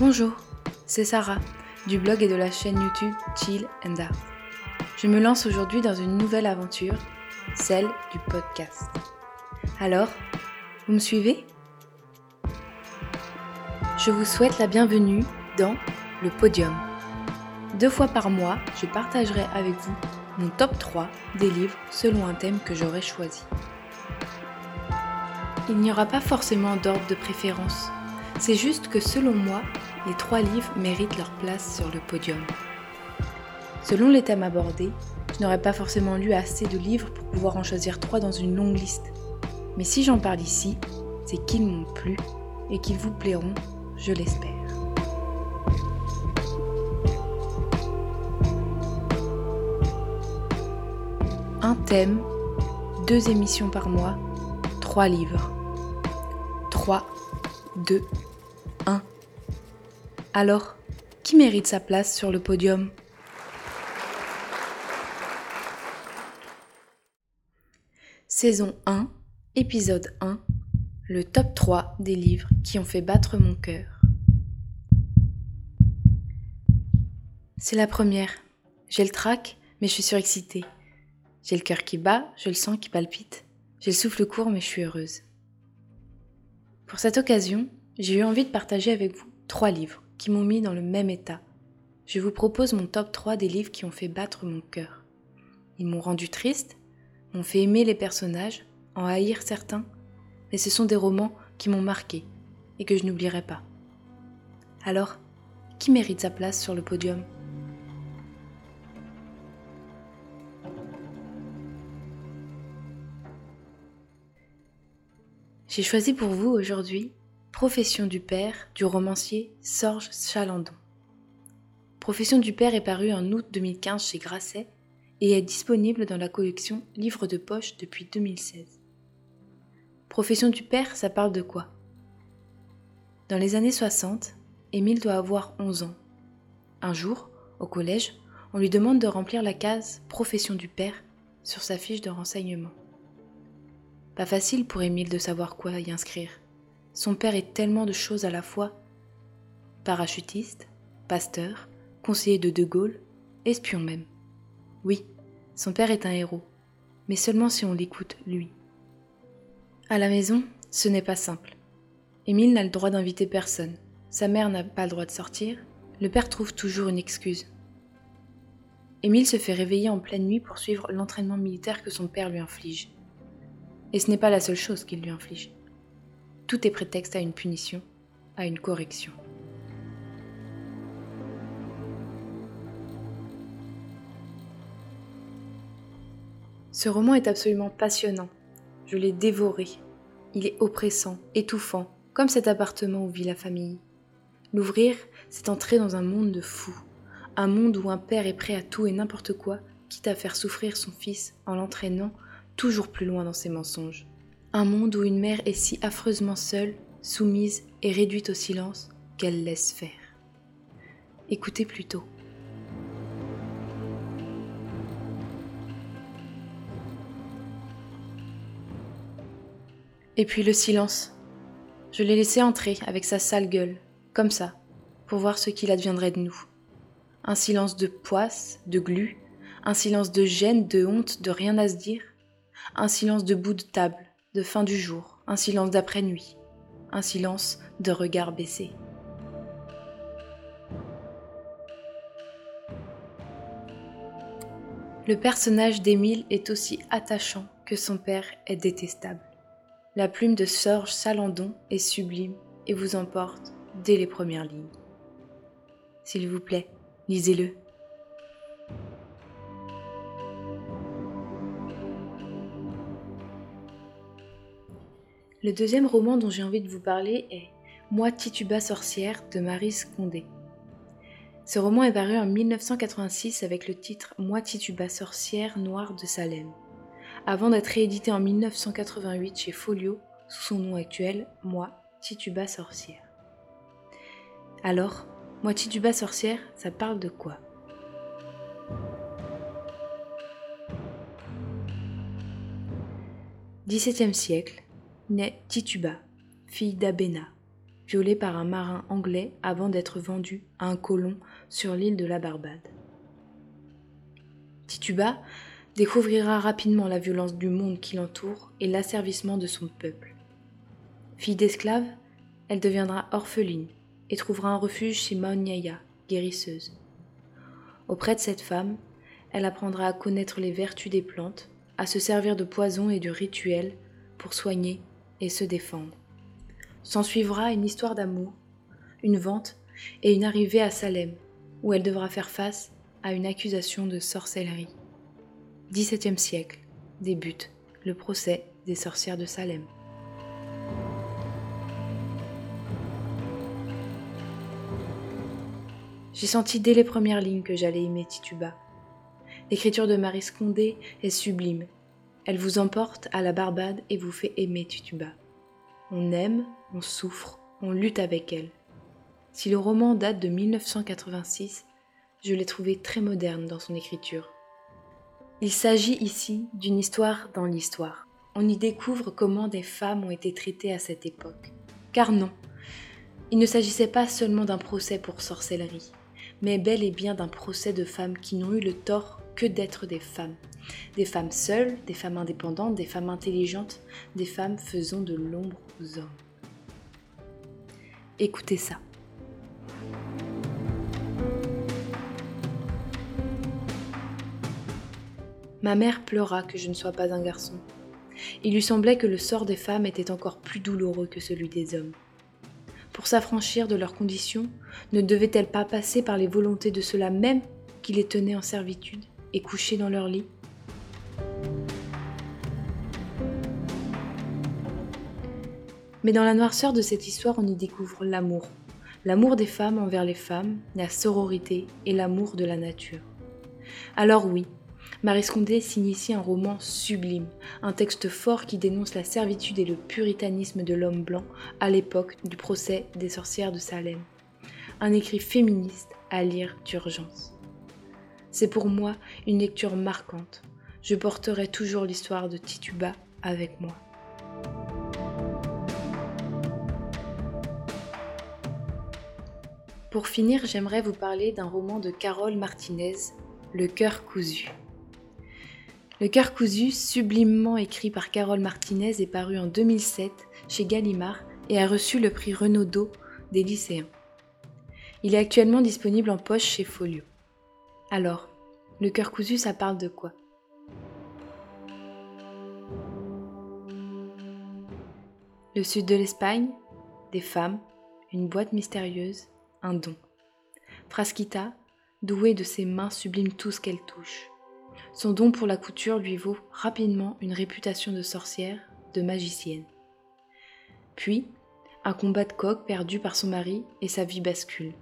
Bonjour, c'est Sarah du blog et de la chaîne YouTube Chill and Art. Je me lance aujourd'hui dans une nouvelle aventure, celle du podcast. Alors, vous me suivez? Je vous souhaite la bienvenue dans le podium. Deux fois par mois, je partagerai avec vous mon top 3 des livres selon un thème que j'aurai choisi. Il n'y aura pas forcément d'ordre de préférence. C'est juste que selon moi, les trois livres méritent leur place sur le podium. Selon les thèmes abordés, je n'aurais pas forcément lu assez de livres pour pouvoir en choisir trois dans une longue liste. Mais si j'en parle ici, c'est qu'ils m'ont plu et qu'ils vous plairont, je l'espère. Un thème, deux émissions par mois, trois livres. 3, 2, 1. Alors, qui mérite sa place sur le podium? Saison 1, épisode 1, le top 3 des livres qui ont fait battre mon cœur. C'est la première. J'ai le trac, mais je suis surexcitée. J'ai le cœur qui bat, je le sens qui palpite. J'ai le souffle court, mais je suis heureuse. Pour cette occasion, j'ai eu envie de partager avec vous trois livres qui m'ont mis dans le même état. Je vous propose mon top 3 des livres qui ont fait battre mon cœur. Ils m'ont rendu triste, m'ont fait aimer les personnages, en haïr certains, mais ce sont des romans qui m'ont marqué et que je n'oublierai pas. Alors, qui mérite sa place sur le podium? J'ai choisi pour vous aujourd'hui Profession du père du romancier Sorge Chalandon. Profession du père est paru en août 2015 chez Grasset et est disponible dans la collection Livres de poche depuis 2016. Profession du père, ça parle de quoi? Dans les années 60, Émile doit avoir 11 ans. Un jour, au collège, on lui demande de remplir la case Profession du père sur sa fiche de renseignement. Pas facile pour Émile de savoir quoi y inscrire. Son père est tellement de choses à la fois. Parachutiste, pasteur, conseiller de De Gaulle, espion même. Oui, son père est un héros, mais seulement si on l'écoute, lui. À la maison, ce n'est pas simple. Émile n'a le droit d'inviter personne. Sa mère n'a pas le droit de sortir. Le père trouve toujours une excuse. Émile se fait réveiller en pleine nuit pour suivre l'entraînement militaire que son père lui inflige. Et ce n'est pas la seule chose qu'il lui inflige. Tout est prétexte à une punition, à une correction. Ce roman est absolument passionnant. Je l'ai dévoré. Il est oppressant, étouffant, comme cet appartement où vit la famille. L'ouvrir, c'est entrer dans un monde de fous. Un monde où un père est prêt à tout et n'importe quoi, quitte à faire souffrir son fils en l'entraînant toujours plus loin dans ses mensonges. Un monde où une mère est si affreusement seule, soumise et réduite au silence qu'elle laisse faire. Écoutez plutôt. Et puis le silence. Je l'ai laissé entrer avec sa sale gueule, comme ça, pour voir ce qu'il adviendrait de nous. Un silence de poisse, de glu, un silence de gêne, de honte, de rien à se dire, un silence de bout de table, de fin du jour, un silence d'après-nuit, un silence de regard baissé. Le personnage d'Émile est aussi attachant que son père est détestable. La plume de Sorge Salandon est sublime et vous emporte dès les premières lignes. S'il vous plaît, lisez-le. Le deuxième roman dont j'ai envie de vous parler est Moi Tituba sorcière de Marie Condé. Ce roman est paru en 1986 avec le titre Moi Tituba sorcière noire de Salem, avant d'être réédité en 1988 chez Folio sous son nom actuel Moi Tituba sorcière. Alors, Moi Tituba sorcière, ça parle de quoi? XVIIe siècle, naît Tituba, fille d'Abena, violée par un marin anglais avant d'être vendue à un colon sur l'île de la Barbade. Tituba découvrira rapidement la violence du monde qui l'entoure et l'asservissement de son peuple. Fille d'esclave, elle deviendra orpheline et trouvera un refuge chez Maonyaya, guérisseuse. Auprès de cette femme, elle apprendra à connaître les vertus des plantes, à se servir de poison et de rituels pour soigner et se défendre. S'ensuivra une histoire d'amour, une vente et une arrivée à Salem, où elle devra faire face à une accusation de sorcellerie. XVIIe siècle débute le procès des sorcières de Salem. J'ai senti dès les premières lignes que j'allais aimer Tituba. L'écriture de Marie Scondé est sublime. Elle vous emporte à la Barbade et vous fait aimer Tituba. On aime, on souffre, on lutte avec elle. Si le roman date de 1986, je l'ai trouvé très moderne dans son écriture. Il s'agit ici d'une histoire dans l'histoire. On y découvre comment des femmes ont été traitées à cette époque. Car non, il ne s'agissait pas seulement d'un procès pour sorcellerie mais bel et bien d'un procès de femmes qui n'ont eu le tort que d'être des femmes. Des femmes seules, des femmes indépendantes, des femmes intelligentes, des femmes faisant de l'ombre aux hommes. Écoutez ça. Ma mère pleura que je ne sois pas un garçon. Il lui semblait que le sort des femmes était encore plus douloureux que celui des hommes pour s'affranchir de leurs conditions, ne devait-elle pas passer par les volontés de ceux-là même qui les tenaient en servitude? Et couchés dans leur lit Mais dans la noirceur de cette histoire, on y découvre l'amour. L'amour des femmes envers les femmes, la sororité et l'amour de la nature. Alors oui, Marie Scondé signe ici un roman sublime, un texte fort qui dénonce la servitude et le puritanisme de l'homme blanc à l'époque du procès des sorcières de Salem. Un écrit féministe à lire d'urgence. C'est pour moi une lecture marquante. Je porterai toujours l'histoire de Tituba avec moi. Pour finir, j'aimerais vous parler d'un roman de Carole Martinez, Le cœur cousu. Le cœur cousu, sublimement écrit par Carole Martinez, est paru en 2007 chez Gallimard et a reçu le prix Renaudot des lycéens. Il est actuellement disponible en poche chez Folio. Alors, le cœur cousu, ça parle de quoi? Le sud de l'Espagne, des femmes, une boîte mystérieuse, un don. Frasquita, douée de ses mains, sublime tout ce qu'elle touche. Son don pour la couture lui vaut rapidement une réputation de sorcière, de magicienne. Puis, un combat de coq perdu par son mari et sa vie bascule.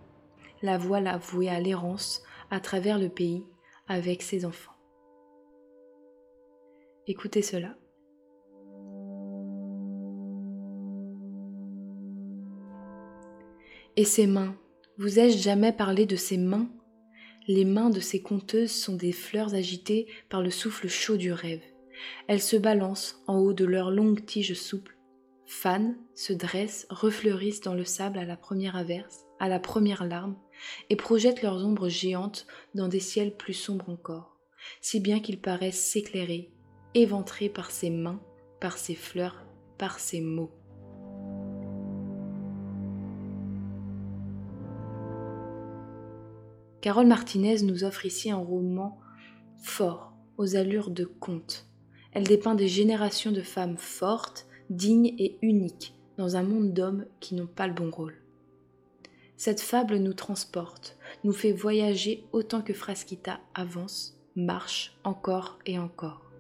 La voilà vouée à l'errance à travers le pays avec ses enfants. Écoutez cela. Et ses mains, vous ai-je jamais parlé de ses mains? Les mains de ces conteuses sont des fleurs agitées par le souffle chaud du rêve. Elles se balancent en haut de leurs longues tiges souples, fanent, se dressent, refleurissent dans le sable à la première averse, à la première larme, et projettent leurs ombres géantes dans des ciels plus sombres encore, si bien qu'ils paraissent s'éclairer, éventrés par ces mains, par ces fleurs, par ces mots. Carole Martinez nous offre ici un roman fort, aux allures de conte. Elle dépeint des générations de femmes fortes, dignes et uniques dans un monde d'hommes qui n'ont pas le bon rôle. Cette fable nous transporte, nous fait voyager autant que Frasquita avance, marche encore et encore.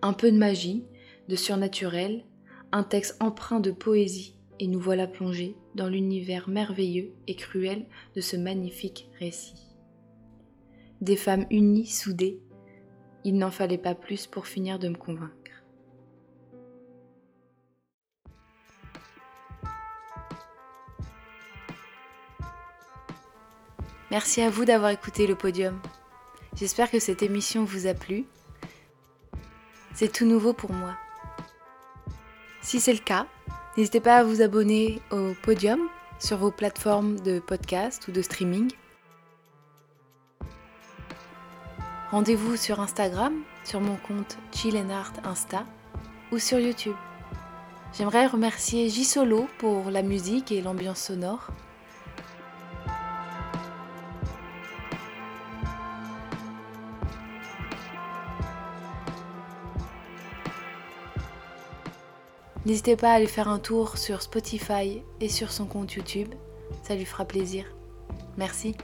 Un peu de magie, de surnaturel, un texte empreint de poésie et nous voilà plongés dans l'univers merveilleux et cruel de ce magnifique récit. Des femmes unies, soudées, il n'en fallait pas plus pour finir de me convaincre. Merci à vous d'avoir écouté le podium. J'espère que cette émission vous a plu. C'est tout nouveau pour moi Si c'est le cas, n'hésitez pas à vous abonner au podium sur vos plateformes de podcast ou de streaming. Rendez-vous sur Instagram, sur mon compte Chill Insta ou sur YouTube. J'aimerais remercier J pour la musique et l'ambiance sonore. N'hésitez pas à aller faire un tour sur Spotify et sur son compte YouTube, ça lui fera plaisir. Merci.